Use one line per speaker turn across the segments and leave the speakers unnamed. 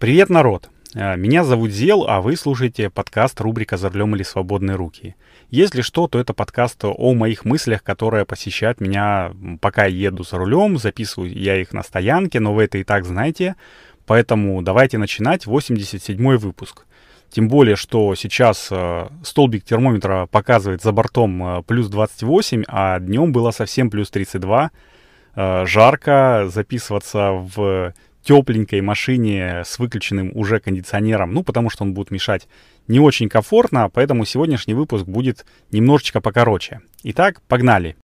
Привет, народ! Э, меня зовут Зел, а вы слушаете подкаст рубрика «За рулем или свободные руки». Если что, то это подкаст о моих мыслях, которые посещают меня, пока еду за рулем, записываю я их на стоянке, но вы это и так знаете. Поэтому давайте начинать 87-й выпуск. Тем более, что сейчас э, столбик термометра показывает за бортом э, плюс 28, а днем было совсем плюс 32. Э, жарко записываться в тепленькой машине с выключенным уже кондиционером, ну, потому что он будет мешать не очень комфортно, поэтому сегодняшний выпуск будет немножечко покороче. Итак, погнали!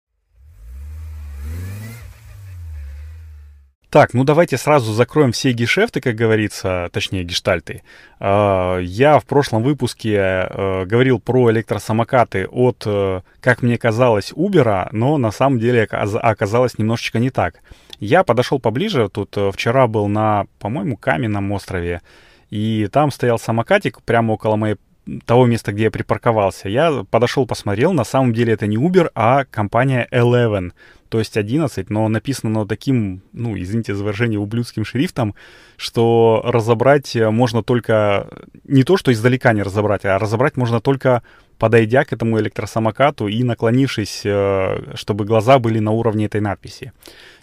Так, ну давайте сразу закроем все гешефты, как говорится, точнее гештальты. А, я в прошлом выпуске э, говорил про электросамокаты от, э, как мне казалось, Uber, но на самом деле оказалось немножечко не так. Я подошел поближе, тут э, вчера был на, по-моему, Каменном острове, и там стоял самокатик прямо около моей того места, где я припарковался. Я подошел, посмотрел, на самом деле это не Uber, а компания Eleven, то есть 11, но написано оно таким, ну, извините за выражение, ублюдским шрифтом, что разобрать можно только, не то, что издалека не разобрать, а разобрать можно только подойдя к этому электросамокату и наклонившись, э, чтобы глаза были на уровне этой надписи.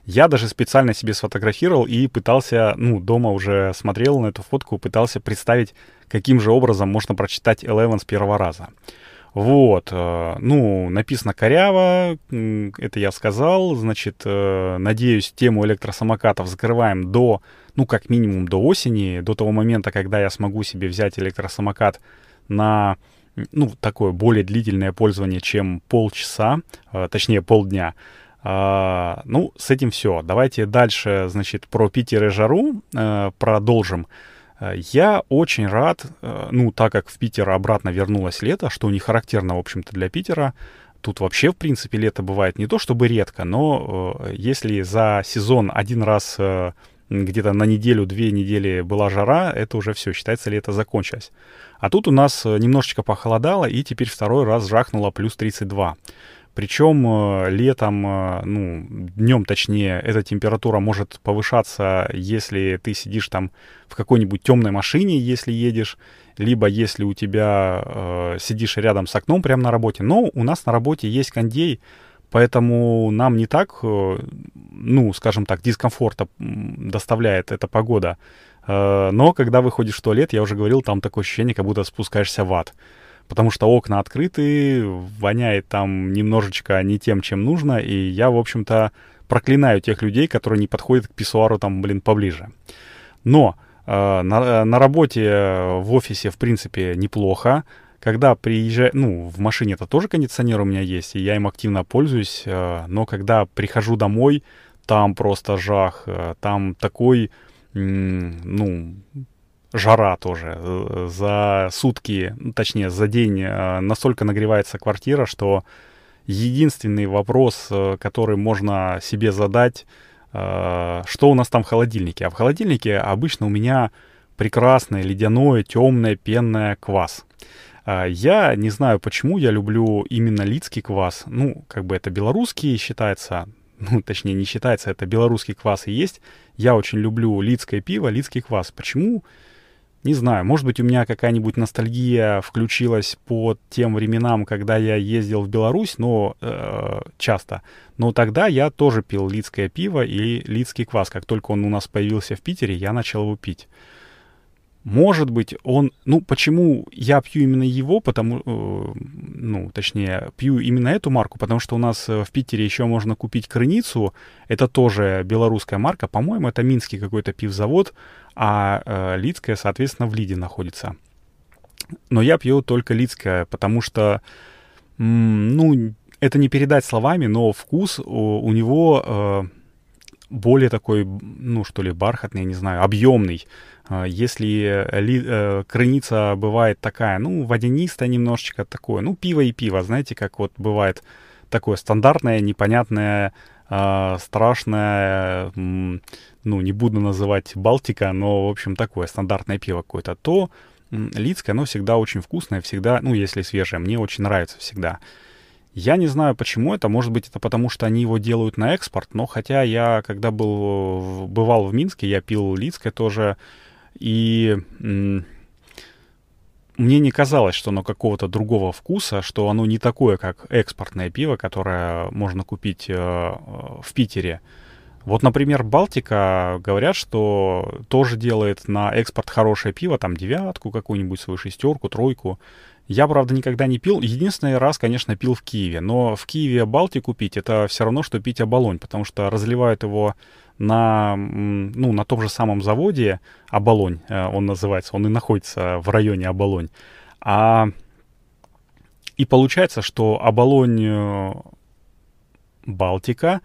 Я даже специально себе сфотографировал и пытался, ну, дома уже смотрел на эту фотку, пытался представить, каким же образом можно прочитать Eleven с первого раза. Вот, э, ну, написано коряво, это я сказал, значит, э, надеюсь, тему электросамокатов закрываем до, ну, как минимум до осени, до того момента, когда я смогу себе взять электросамокат на, ну, такое более длительное пользование, чем полчаса, э, точнее, полдня. А, ну, с этим все. Давайте дальше, значит, про Питер и жару продолжим. Э, я очень рад, э, ну, так как в Питер обратно вернулось лето, что не характерно, в общем-то, для Питера. Тут вообще, в принципе, лето бывает не то чтобы редко, но э, если за сезон один раз где-то на неделю-две недели была жара, это уже все, считается, лето закончилось. А тут у нас немножечко похолодало, и теперь второй раз жахнуло плюс 32. Причем э, летом, э, ну, днем точнее, эта температура может повышаться, если ты сидишь там в какой-нибудь темной машине, если едешь, либо если у тебя э, сидишь рядом с окном прямо на работе. Но у нас на работе есть кондей, поэтому нам не так, э, ну, скажем так, дискомфорта доставляет эта погода. Э, но когда выходишь в туалет, я уже говорил, там такое ощущение, как будто спускаешься в ад потому что окна открыты, воняет там немножечко не тем, чем нужно, и я, в общем-то, проклинаю тех людей, которые не подходят к писсуару там, блин, поближе. Но э, на, на работе в офисе, в принципе, неплохо. Когда приезжаю, ну, в машине это тоже кондиционер у меня есть, и я им активно пользуюсь, э, но когда прихожу домой, там просто жах, э, там такой, ну, жара тоже. Э, за сутки, ну, точнее, за день э, настолько нагревается квартира, что единственный вопрос, э, который можно себе задать, что у нас там в холодильнике. А в холодильнике обычно у меня прекрасное ледяное, темное, пенное квас. Я не знаю, почему я люблю именно лидский квас. Ну, как бы это белорусский считается, ну, точнее, не считается, это белорусский квас и есть. Я очень люблю лидское пиво, лидский квас. Почему? Не знаю, может быть, у меня какая-нибудь ностальгия включилась по тем временам, когда я ездил в Беларусь, но э, часто. Но тогда я тоже пил лидское пиво и лидский квас. Как только он у нас появился в Питере, я начал его пить. Может быть, он... Ну, почему я пью именно его, потому... Э, ну, точнее, пью именно эту марку, потому что у нас э, в Питере еще можно купить крыницу. Это тоже белорусская марка. По-моему, это минский какой-то пивзавод, а э, Лидская, соответственно, в Лиде находится. Но я пью только Лидское, потому что, ну, это не передать словами, но вкус у, у него э, более такой, ну, что ли, бархатный, я не знаю, объемный. А, если ли, э, крыница бывает такая, ну, водянистая немножечко такое, ну, пиво и пиво, знаете, как вот бывает такое стандартное, непонятное, э, страшное, ну, не буду называть Балтика, но, в общем, такое стандартное пиво какое-то, то Лидское, оно всегда очень вкусное, всегда, ну, если свежее, мне очень нравится всегда. Я не знаю, почему это. Может быть, это потому, что они его делают на экспорт. Но хотя я, когда был, бывал в Минске, я пил Лидское тоже И мне не казалось, что оно какого-то другого вкуса, что оно не такое, как экспортное пиво, которое можно купить э, в Питере. Вот, например, Балтика говорят, что тоже делает на экспорт хорошее пиво, там девятку какую-нибудь, свою шестерку, тройку. Я, правда, никогда не пил. Единственный раз, конечно, пил в Киеве. Но в Киеве Балтику пить это все равно, что пить оболонь, потому что разливают его на, ну, на том же самом заводе Оболонь, э, он называется, он и находится в районе Оболонь. А, и получается, что Оболонь э, Балтика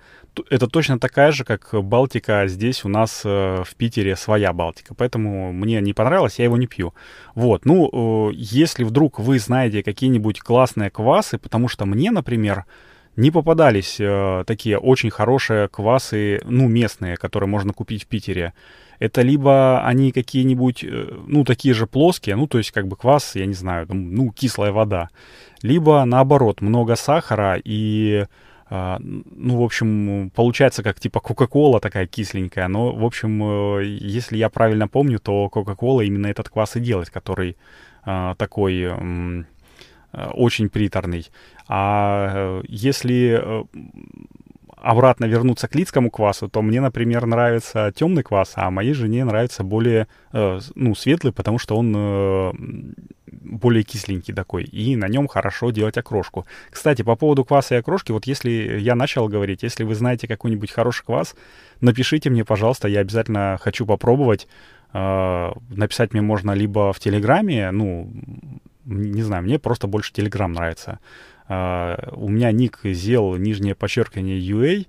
это точно такая же, как Балтика здесь у нас э, в Питере своя Балтика. Поэтому мне не понравилось, я его не пью. Вот, ну, э, если вдруг вы знаете какие-нибудь классные квасы, потому что мне, например, не попадались э, такие очень хорошие квасы, ну, местные, которые можно купить в Питере. Это либо они какие-нибудь, э, ну, такие же плоские, ну, то есть как бы квас, я не знаю, ну, кислая вода. Либо наоборот, много сахара и, ну, в общем, получается как типа Кока-Кола такая кисленькая. Но, в общем, э, если я правильно помню, то Кока-Кола именно этот квас и делает, который э, такой... Э, очень приторный. А э, если обратно вернуться к лидскому квасу, то мне, например, нравится темный квас, а моей жене нравится более, ну, светлый, потому что он более кисленький такой, и на нем хорошо делать окрошку. Кстати, по поводу кваса и окрошки, вот если я начал говорить, если вы знаете какой-нибудь хороший квас, напишите мне, пожалуйста, я обязательно хочу попробовать. Написать мне можно либо в Телеграме, ну, не знаю, мне просто больше Телеграм нравится. Uh, у меня ник зел нижнее подчеркивание UA,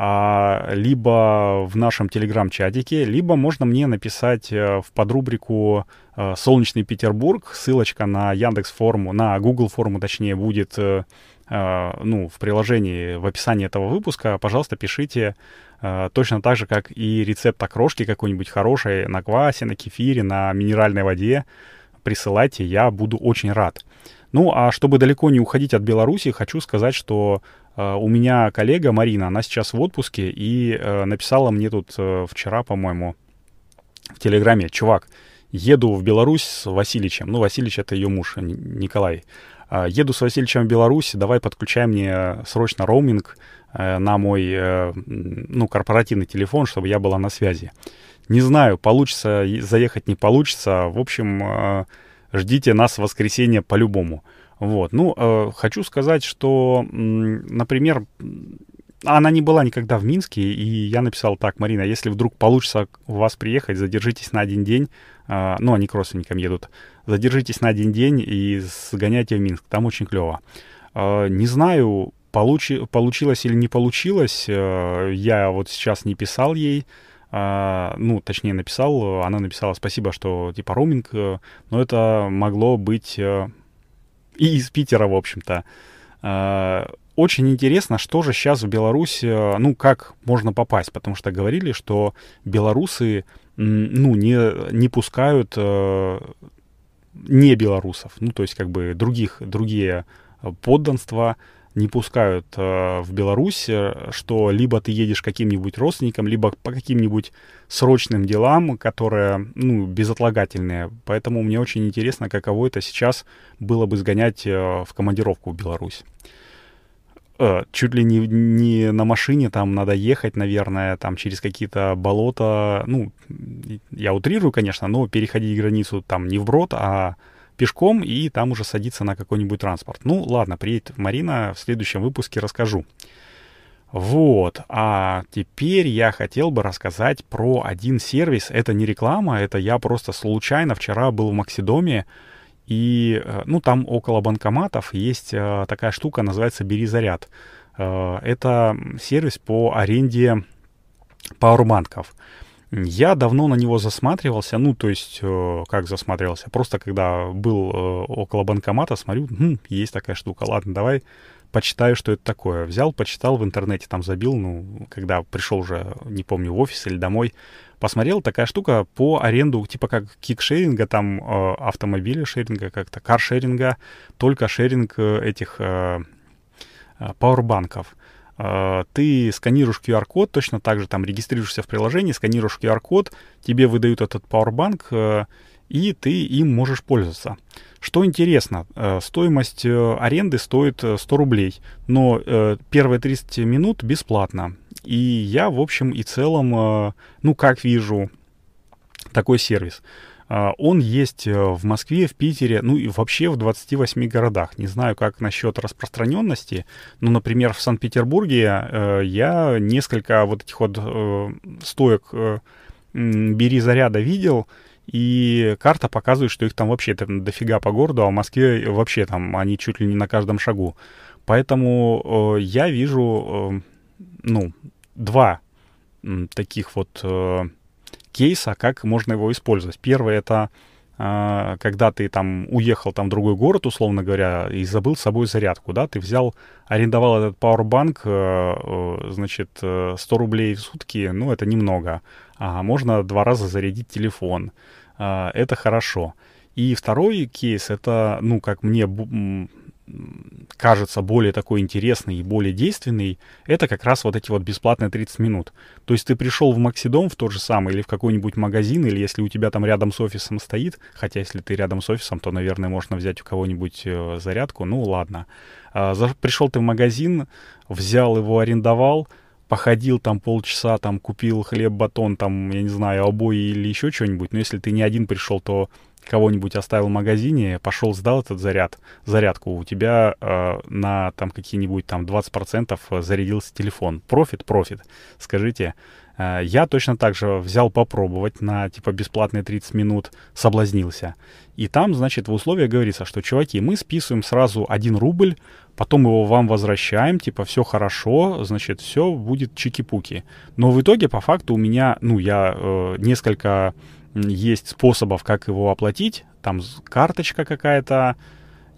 а, либо в нашем телеграм-чатике, либо можно мне написать uh, в подрубрику uh, «Солнечный Петербург». Ссылочка на Яндекс форму, на Google форму, точнее, будет э, ну, в приложении, в описании этого выпуска. Пожалуйста, пишите точно так же, как и рецепт окрошки какой-нибудь хорошей на квасе, на кефире, на минеральной воде. Присылайте, я буду очень рад. Ну, а чтобы далеко не уходить от Беларуси, хочу сказать, что э, у меня коллега Марина, она сейчас в отпуске и э, написала мне тут э, вчера, по-моему, в Телеграме, чувак, еду в Беларусь с Васильичем. Ну, Васильич — это ее муж, Николай. Э, еду с Васильичем в Беларусь, давай подключай мне срочно роуминг э, на мой, ну, корпоративный телефон, чтобы я была на связи. Не знаю, получится заехать, не получится. В общем, ждите нас в воскресенье по-любому. Вот. Ну, э, хочу сказать, что, например, она не была никогда в Минске, и я написал так, Марина, если вдруг получится у вас приехать, задержитесь на один день, э, ну, они к родственникам едут, задержитесь на один день и сгоняйте в Минск, там очень клево. Э, не знаю, получи, получилось или не получилось, э, я вот сейчас не писал ей, а, ну, точнее, написал, она написала спасибо, что типа роуминг, э, но это могло быть э, и из Питера, в общем-то. А, очень интересно, что же сейчас в Беларусь, э, ну, как можно попасть, потому что говорили, что белорусы, ну, не, не пускают не белорусов, ну, то есть как бы других, другие подданства, не пускают э, в Беларусь, э, что либо ты едешь каким-нибудь родственникам, либо по каким-нибудь срочным делам, которые, ну, безотлагательные. Поэтому мне очень интересно, каково это сейчас было бы сгонять э, в командировку в Беларусь. Э, чуть ли не, не на машине там надо ехать, наверное, там через какие-то болота. Ну, я утрирую, конечно, но переходить границу там не вброд, а пешком и там уже садиться на какой-нибудь транспорт. Ну, ладно, приедет Марина, в следующем выпуске расскажу. Вот, а теперь я хотел бы рассказать про один сервис. Это не реклама, это я просто случайно вчера был в Максидоме, и, э, ну, там около банкоматов есть э, такая штука, называется «Бери заряд». Э, это сервис по аренде пауэрбанков. Я давно на него засматривался, ну, то есть, э, как засматривался, просто когда был э, около банкомата, смотрю, хм, есть такая штука, ладно, давай почитаю, что это такое. Взял, почитал в интернете, там забил, ну, когда пришел уже, не помню, в офис или домой, посмотрел, такая штука по аренду, типа как кикшеринга, там, э, автомобиля шеринга, как-то каршеринга, только шеринг э, этих э, э, пауэрбанков. Э, ты сканируешь QR-код, точно так же там регистрируешься в приложении, сканируешь QR-код, тебе выдают этот Powerbank, э, и ты им можешь пользоваться. Что интересно, э, стоимость аренды стоит 100 рублей, но первые 30 минут бесплатно. И я, в общем и целом, ну, как вижу такой сервис – он есть э, в Москве, в Питере, ну и вообще в 28 городах. Не знаю, как насчет распространенности, но, например, в Санкт-Петербурге э, я несколько вот этих вот э, стоек «Бери заряда» видел, и карта показывает, что их там вообще там дофига по городу, а в Москве вообще там они чуть ли не на каждом шагу. Поэтому я вижу, ну, два таких вот кейса, как можно его использовать. Первый это а, когда ты там уехал там в другой город, условно говоря, и забыл с собой зарядку, да, ты взял, арендовал этот пауэрбанк, э, э, значит, 100 э, рублей в сутки, ну, это немного, а можно два раза зарядить телефон, а, это хорошо. И второй кейс, это, ну, как мне кажется более такой интересный и более действенный, это как раз вот эти вот бесплатные 30 минут. То есть ты пришел в Максидом в тот же самый или в какой-нибудь магазин, или если у тебя там рядом с офисом стоит, хотя если ты рядом с офисом, то, наверное, можно взять у кого-нибудь э, зарядку, ну ладно. А, пришел ты в магазин, взял его, арендовал, походил там полчаса, там купил хлеб, батон, там, я не знаю, обои или еще что-нибудь, но если ты не один пришел, то кого-нибудь оставил в магазине, пошел, сдал этот заряд, зарядку, у тебя э, на там какие-нибудь там 20% э, зарядился телефон. Профит, профит. Скажите, э, я точно так же взял попробовать на типа бесплатные 30 минут, соблазнился. И там, значит, в условиях говорится, что, чуваки, мы списываем сразу 1 рубль, потом его вам возвращаем, типа, все хорошо, значит, все будет чики-пуки. Но в итоге, по факту, у меня, ну, я э, несколько есть способов, как его оплатить. Там карточка какая-то,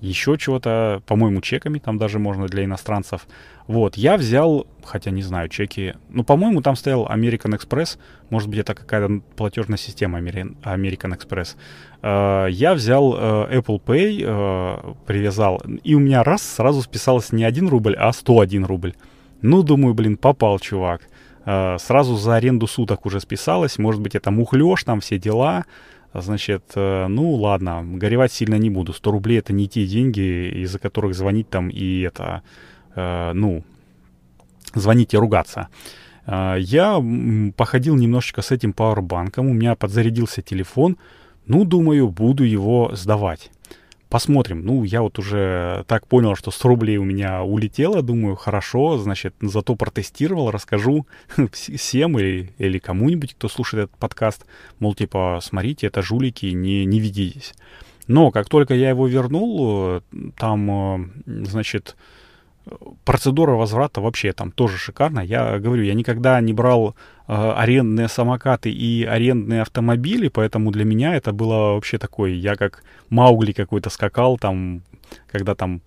еще чего-то, по-моему, чеками там даже можно для иностранцев. Вот, я взял, хотя не знаю, чеки, ну, по-моему, там стоял American Express, может быть, это какая-то платежная система American Express. Э, я взял э, Apple Pay, э, привязал, и у меня раз сразу списалось не 1 рубль, а 101 рубль. Ну, думаю, блин, попал, чувак. Э, сразу за аренду суток уже списалось. Может быть, это мухлёж, там все дела. Значит, э, ну ладно, горевать сильно не буду. 100 рублей это не те деньги, из-за которых звонить там и это, э, ну, звонить и ругаться. Я походил немножечко с этим пауэрбанком, у меня подзарядился телефон. Ну, думаю, буду его сдавать. Посмотрим. Ну, я вот уже так понял, что 100 рублей у меня улетело. Думаю, хорошо, значит, зато протестировал, расскажу всем или, или кому-нибудь, кто слушает этот подкаст. Мол, типа, смотрите, это жулики, не, не ведитесь. Но как только я его вернул, там, э, значит, процедура возврата вообще там тоже шикарная. Я говорю, я никогда не брал э, арендные самокаты и арендные автомобили, поэтому для меня это было вообще такое, я как Маугли какой-то скакал там, когда там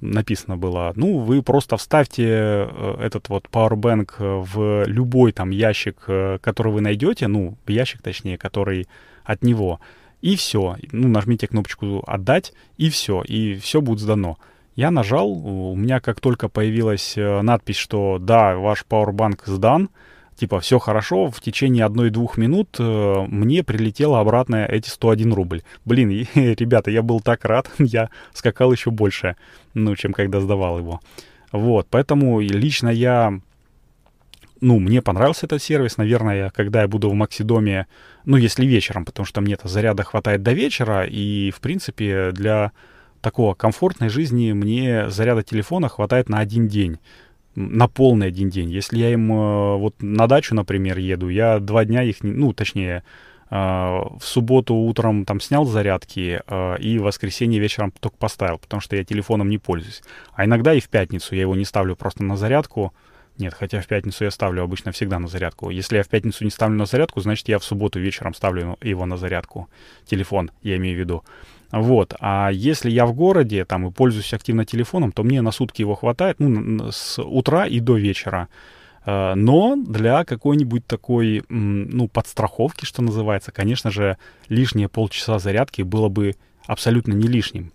написано было, ну, вы просто вставьте э, этот вот Powerbank в любой там ящик, э, который вы найдете, ну, ящик точнее, который от него, и все. Ну, нажмите кнопочку «Отдать», и все, и все будет сдано. Я нажал, у меня как только появилась э, надпись, что да, ваш Powerbank сдан, типа все хорошо, в течение одной-двух минут э, мне прилетело обратно эти 101 рубль. Блин, ребята, я был так рад, я скакал еще больше, ну, чем когда сдавал его. Вот, поэтому лично я, ну, мне понравился этот сервис, наверное, когда я буду в Максидоме, ну, если вечером, потому что мне-то заряда хватает до вечера, и, в принципе, для такого комфортной жизни мне заряда телефона хватает на один день на полный один день. Если я им э, вот на дачу, например, еду, я два дня их, ну, точнее, э, в субботу утром там снял зарядки э, и в воскресенье вечером только поставил, потому что я телефоном не пользуюсь. А иногда и в пятницу я его не ставлю просто на зарядку. Нет, хотя в пятницу я ставлю обычно всегда на зарядку. Если я в пятницу не ставлю на зарядку, значит я в субботу вечером ставлю его на зарядку. Телефон, я имею в виду. Вот. А если я в городе там и пользуюсь активно телефоном, то мне на сутки его хватает, ну, с утра и до вечера. Э, но для какой-нибудь такой, ну, подстраховки, что называется, конечно же, лишние полчаса зарядки было бы абсолютно не лишним.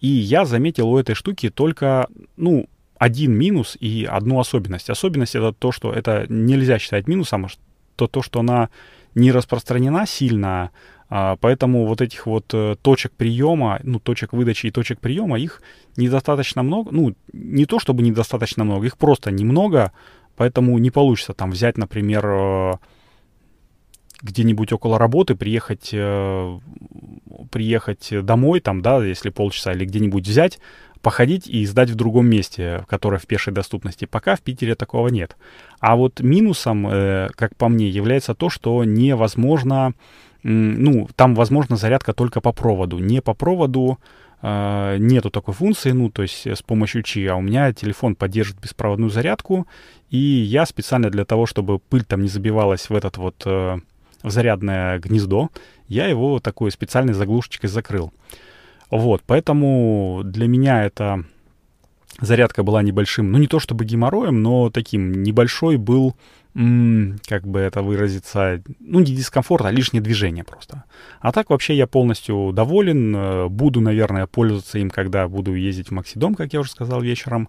И я заметил у этой штуки только, ну,
один минус и одну особенность. Особенность это то, что это нельзя считать минусом, а то, то что она не распространена сильно, поэтому вот этих вот э, точек приема, ну, точек выдачи и точек приема, их недостаточно много. Ну, не то чтобы недостаточно много, их просто немного, поэтому не получится там взять, например, э, где-нибудь около работы, приехать, э, приехать домой, там, да, если полчаса, или где-нибудь взять, походить и сдать в другом месте, которое в пешей доступности. Пока в Питере такого нет. А вот минусом, как по мне, является то, что невозможно, ну, там возможна зарядка только по проводу. Не по проводу э, нету такой функции, ну, то есть с помощью Qi, а у меня телефон поддерживает беспроводную зарядку, и я специально для того, чтобы пыль там не забивалась в этот вот э, в зарядное гнездо, я его такой специальной заглушечкой закрыл. Вот, поэтому для меня эта зарядка была небольшим, ну не то чтобы геморроем, но таким небольшой был, как бы это выразиться, ну не дискомфорт, а лишнее движение просто. А так вообще я полностью доволен, э, буду, наверное, пользоваться им, когда буду ездить в Максидом, как я уже сказал вечером.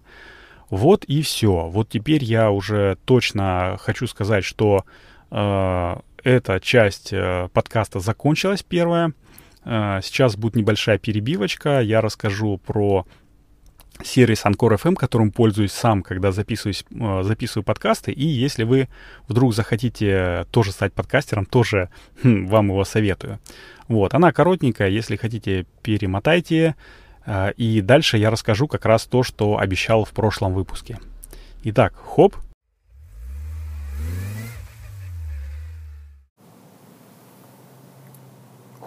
Вот и все. Вот теперь я уже точно хочу сказать, что э, эта часть э, подкаста закончилась первая. Э, сейчас будет небольшая перебивочка. Я расскажу про сервис Anchor FM, которым пользуюсь сам, когда записываюсь, э, записываю подкасты. И если вы вдруг захотите тоже стать подкастером, тоже хм, вам его советую. Вот, она коротенькая, если хотите, перемотайте. Э, и дальше я расскажу как раз то, что обещал в прошлом выпуске. Итак, хоп,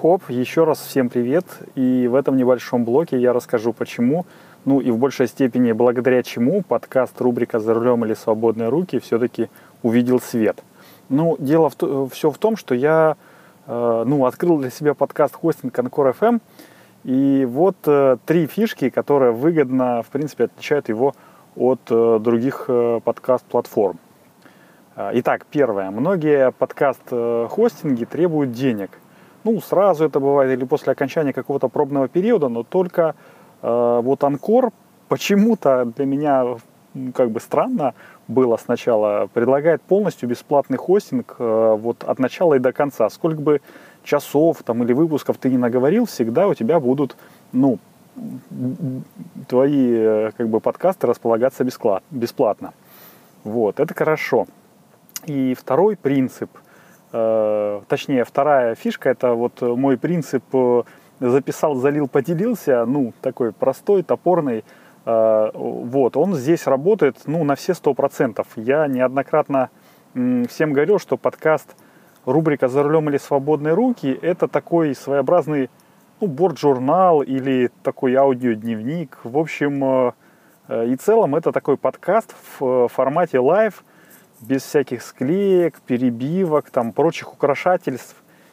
Хоп, еще раз всем привет. И в этом небольшом блоке я расскажу, почему, ну и в большей степени благодаря чему подкаст рубрика «За рулем или свободные руки» все-таки увидел свет. Ну, дело в, все в том, что я э, ну, открыл для себя подкаст хостинг Анкор FM, и вот э, три фишки, которые выгодно, в принципе, отличают его от э, других э, подкаст-платформ. Э, итак, первое. Многие подкаст-хостинги требуют денег – ну, сразу это бывает или после окончания какого-то пробного периода, но только э, вот Анкор почему-то для меня как бы странно было сначала, предлагает полностью бесплатный хостинг э, вот от начала и до конца. Сколько бы часов там или выпусков ты не наговорил, всегда у тебя будут, ну, твои э, как бы подкасты располагаться бесплатно. Вот, это хорошо. И второй принцип – Э, точнее, вторая фишка, это вот мой принцип э, записал, залил, поделился, ну, такой простой, топорный, э, вот, он здесь работает, ну, на все сто процентов. Я неоднократно всем говорил, что подкаст рубрика «За рулем или свободные руки» это такой своеобразный, ну, борт-журнал или такой аудиодневник. В общем, и целом это такой подкаст в формате live, без всяких склеек, перебивок, там, прочих украшательств.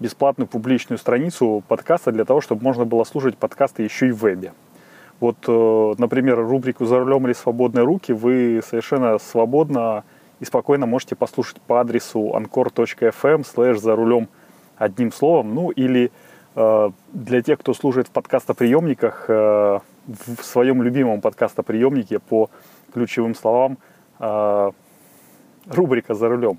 бесплатную публичную страницу подкаста для того, чтобы можно было слушать подкасты еще и в вебе. Вот, э, например, рубрику «За рулем или свободные руки» вы совершенно свободно и спокойно можете послушать по адресу anchor.fm slash «За рулем» одним словом. Ну, или э, для тех, кто служит в подкастоприемниках, э, в своем любимом подкастоприемнике по ключевым словам рубрика «За рулем».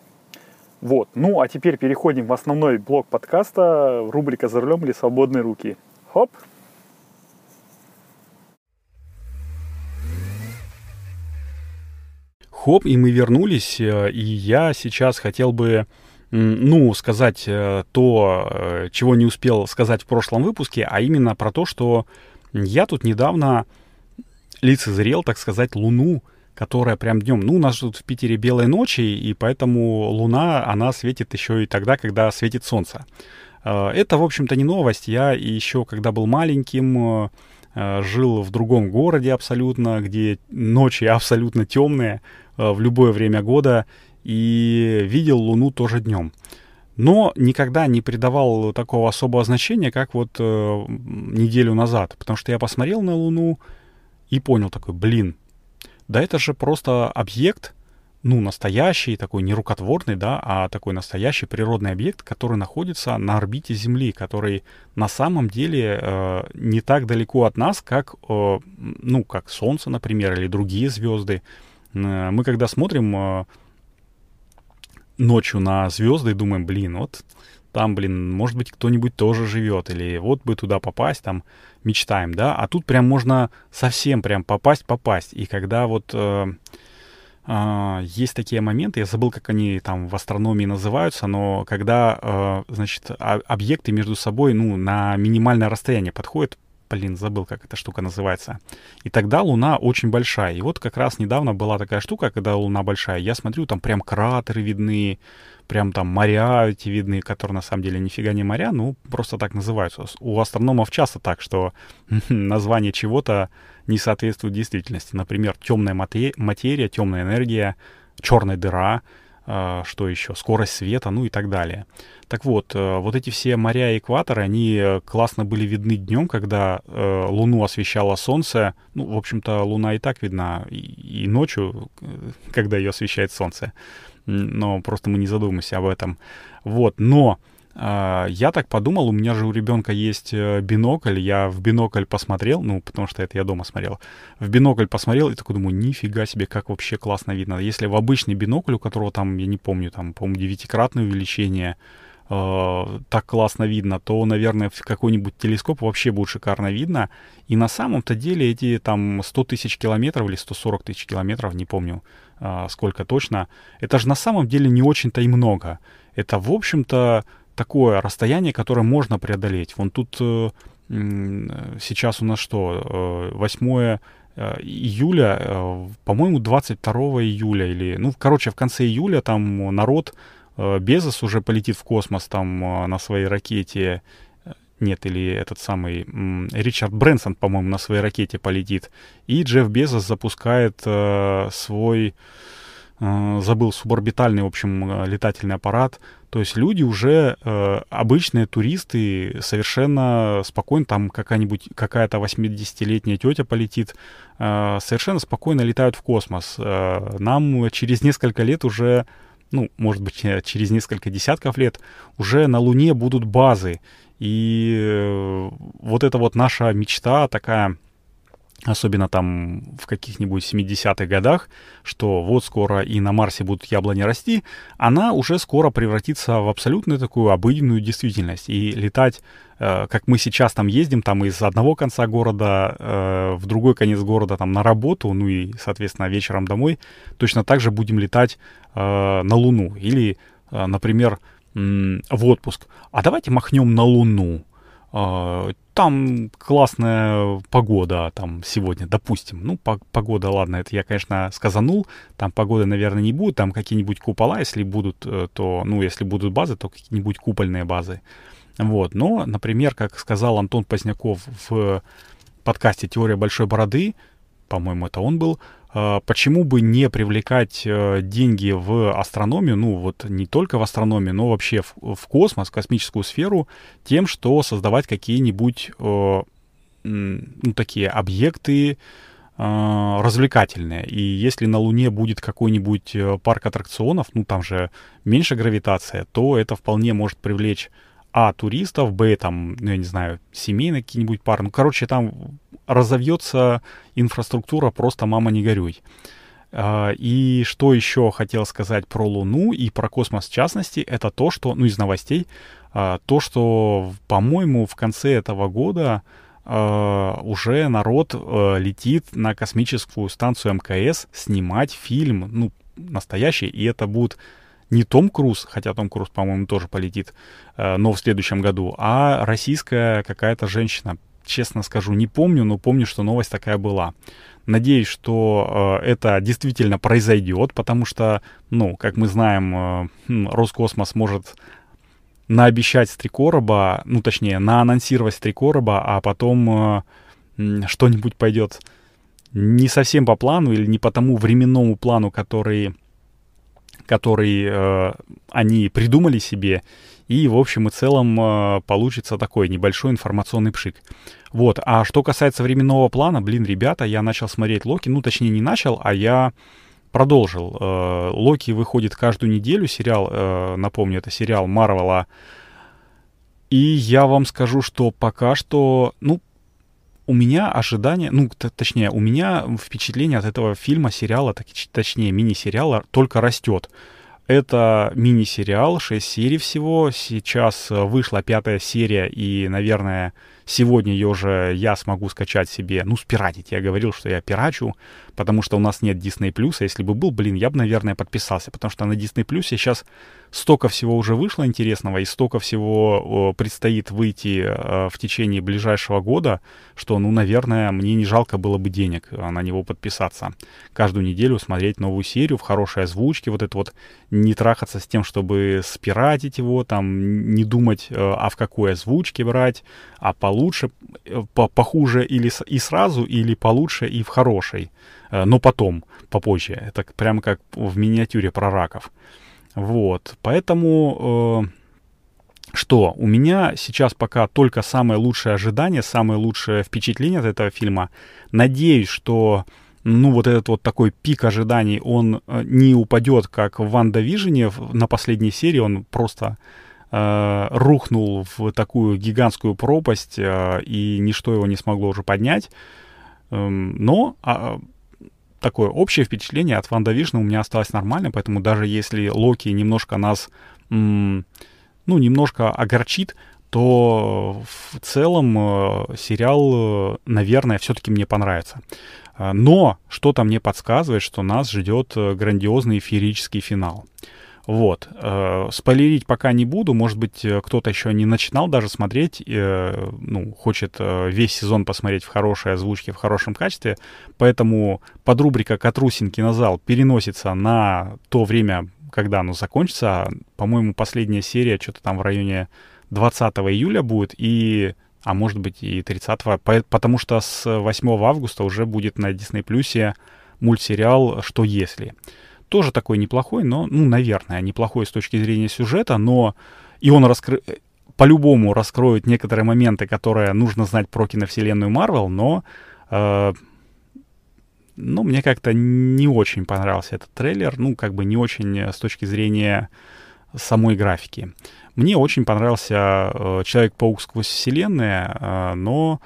Вот. Ну, а теперь переходим в основной блок подкаста, рубрика «За рулем или свободные руки». Хоп!
Хоп, и мы вернулись, э, и я сейчас хотел бы ну, сказать э, то, э, чего не успел сказать в прошлом выпуске, а именно про то, что я тут недавно лицезрел, так сказать, Луну, которая прям днем, ну, у нас тут в Питере белые ночи, и поэтому Луна, она светит еще и тогда, когда светит Солнце. Э, это, в общем-то, не новость. Я еще, когда был маленьким, жил в другом городе абсолютно, где ночи абсолютно темные в любое время года, и видел Луну тоже днем. Но никогда не придавал такого особого значения, как вот э, неделю назад. Потому что я посмотрел на Луну и понял такой, блин, да это же просто объект, ну, настоящий, такой не рукотворный, да, а такой настоящий природный объект, который находится на орбите Земли, который на самом деле э, не так далеко от нас, как, э, ну, как Солнце, например, или другие звезды. Э, мы когда смотрим э, ночью на звезды думаем, блин, вот там, блин, может быть, кто-нибудь тоже живет, или вот бы туда попасть, там, мечтаем, да, а тут прям можно совсем прям попасть-попасть, и когда вот э, э, есть такие моменты, я забыл, как они там в астрономии называются, но когда, э, значит, объекты между собой, ну, на минимальное расстояние подходят, блин, забыл, как эта штука называется. И тогда Луна очень большая. И вот как раз недавно была такая штука, когда Луна большая. Я смотрю, там прям кратеры видны, прям там моря эти видны, которые на самом деле нифига не моря, ну, просто так называются. У астрономов часто так, что название чего-то не соответствует действительности. Например, темная материя, темная энергия, черная дыра — что еще, скорость света, ну и так далее. Так вот, э, вот эти все моря и экваторы, они э, классно были видны днем, когда э, Луну освещало Солнце. Ну, в общем-то, Луна и так видна и, ночью, когда ее освещает Солнце. Но просто мы не задумываемся об этом. Вот, но а, я так подумал, у меня же у ребенка есть э, бинокль, я в бинокль посмотрел, ну, потому что это я дома смотрел, в бинокль посмотрел и такой думаю, нифига себе, как вообще классно видно. Если в обычный бинокль, у которого там, я не помню, там, по-моему, девятикратное увеличение, э, так классно видно, то, наверное, в какой-нибудь телескоп вообще будет шикарно видно. И на самом-то деле эти там 100 тысяч километров или 140 тысяч километров, не помню э, сколько точно, это же на самом деле не очень-то и много. Это, в общем-то, такое расстояние, которое можно преодолеть. Вон тут э, сейчас у нас что, 8 э, э, июля, по-моему, 22 июля или, ну, короче, в конце июля там народ, Безос уже полетит в космос там на своей ракете, нет, или этот самый Ричард Брэнсон, по-моему, на своей ракете полетит, и Джефф Безос запускает свой забыл суборбитальный, в общем, э, летательный аппарат. То есть люди уже, э, обычные туристы, совершенно спокойно, там какая-нибудь, какая-то 80-летняя тетя полетит, э, совершенно спокойно летают в космос. Э, нам через несколько лет уже, ну, может быть, э, через несколько десятков лет, уже на Луне будут базы. И э, вот это вот наша мечта такая особенно там в каких-нибудь 70-х годах, что вот скоро и на Марсе будут яблони расти, она уже скоро превратится в абсолютно такую обыденную действительность. И летать, э, как мы сейчас там ездим, там из одного конца города э, в другой конец города там на работу, ну и, соответственно, вечером домой, точно так же будем летать э, на Луну. Или, э, например, э, в отпуск. А давайте махнем на Луну там классная погода там сегодня, допустим. Ну, по погода, ладно, это я, конечно, сказанул. Там погоды, наверное, не будет. Там какие-нибудь купола, если будут, э, то, ну, если будут базы, то какие-нибудь купольные базы. Вот. Но, например, как сказал Антон Поздняков в подкасте «Теория большой бороды», по-моему, это он был, а, почему бы не привлекать э, деньги в астрономию, ну вот не только в астрономию, но вообще в, в космос, в космическую сферу, тем, что создавать какие-нибудь э, ну, такие объекты э, развлекательные. И если на Луне будет какой-нибудь парк аттракционов, ну там же меньше гравитация, то это вполне может привлечь а, туристов, б, там, ну, я не знаю, семейные какие-нибудь пары. Ну, короче, там разовьется инфраструктура, просто мама не горюй. А, и что еще хотел сказать про Луну и про космос в частности, это то, что, ну, из новостей, а, то, что, по-моему, в конце этого года а, уже народ летит на космическую станцию МКС снимать фильм, ну, настоящий, и это будет не Том Круз, хотя Том Круз, по-моему, тоже полетит, э, но в следующем году, а российская какая-то женщина. Честно скажу, не помню, но помню, что новость такая была. Надеюсь, что э, это действительно произойдет, потому что, ну, как мы знаем, э, хм, Роскосмос может наобещать с ну, точнее, наанонсировать с а потом э, что-нибудь пойдет не совсем по плану или не по тому временному плану, который который э, они придумали себе, и в общем и целом э, получится такой небольшой информационный пшик. Вот, а что касается временного плана, блин, ребята, я начал смотреть Локи, ну точнее не начал, а я продолжил. Э, Локи выходит каждую неделю, сериал, э, напомню, это сериал Марвела, и я вам скажу, что пока что, ну, у меня ожидания, ну, точнее, у меня впечатление от этого фильма, сериала, так, точнее, мини-сериала только растет. Это мини-сериал, 6 серий всего. Сейчас э, вышла пятая серия, и, наверное, Сегодня ее уже я смогу скачать себе, ну, спиратить. Я говорил, что я пирачу, потому что у нас нет Disney+. А если бы был, блин, я бы, наверное, подписался, потому что на Disney сейчас столько всего уже вышло интересного, и столько всего предстоит выйти э, в течение ближайшего года, что, ну, наверное, мне не жалко было бы денег э, на него подписаться. Каждую неделю смотреть новую серию в хорошей озвучке, вот это вот не трахаться с тем, чтобы спиратить его, там, не думать, э, а в какой озвучке брать, а получше, э, по похуже или и сразу, или получше и в хорошей, э, но потом, попозже. Это прямо как в миниатюре про раков. Вот, поэтому... Э, что у меня сейчас пока только самое лучшее ожидание, самое лучшее впечатление от этого фильма. Надеюсь, что ну вот этот вот такой пик ожиданий, он не упадет, как в Ванда Вижене на последней серии, он просто э, рухнул в такую гигантскую пропасть, э, и ничто его не смогло уже поднять. Э, но э, такое общее впечатление от Ванда Вишна у меня осталось нормально, поэтому даже если Локи немножко нас, ну, немножко огорчит, то в целом э, сериал, э, наверное, все-таки мне понравится. Э, но что-то мне подсказывает, что нас ждет грандиозный феерический финал. Вот. Э, спойлерить пока не буду. Может быть, э, кто-то еще не начинал даже смотреть, э, ну, хочет э, весь сезон посмотреть в хорошей озвучке, в хорошем качестве. Поэтому подрубрика «Катрусин кинозал» переносится на то время, когда оно закончится. По-моему, последняя серия что-то там в районе 20 июля будет. И а может быть и 30 потому что с 8 августа уже будет на Disney Плюсе мультсериал «Что если?». Тоже такой неплохой, но, ну, наверное, неплохой с точки зрения сюжета, но и он раскры... по-любому раскроет некоторые моменты, которые нужно знать про киновселенную Марвел, но, э, ну, мне как-то не очень понравился этот трейлер, ну, как бы не очень с точки зрения самой графики. Мне очень понравился э, Человек-паук сквозь вселенные, э, но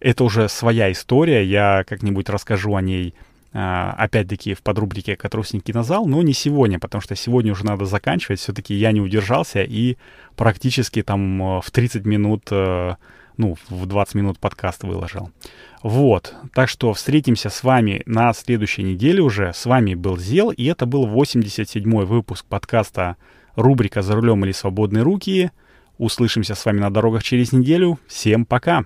это уже своя история, я как-нибудь расскажу о ней опять-таки в подрубрике «Катрусник кинозал», но не сегодня, потому что сегодня уже надо заканчивать. Все-таки я не удержался и практически там э, в 30 минут, э, ну, в 20 минут подкаст выложил. Вот, так что встретимся с вами на следующей неделе уже. С вами был Зел, и это был 87-й выпуск подкаста рубрика «За рулем или свободные руки». Услышимся с вами на дорогах через неделю. Всем пока!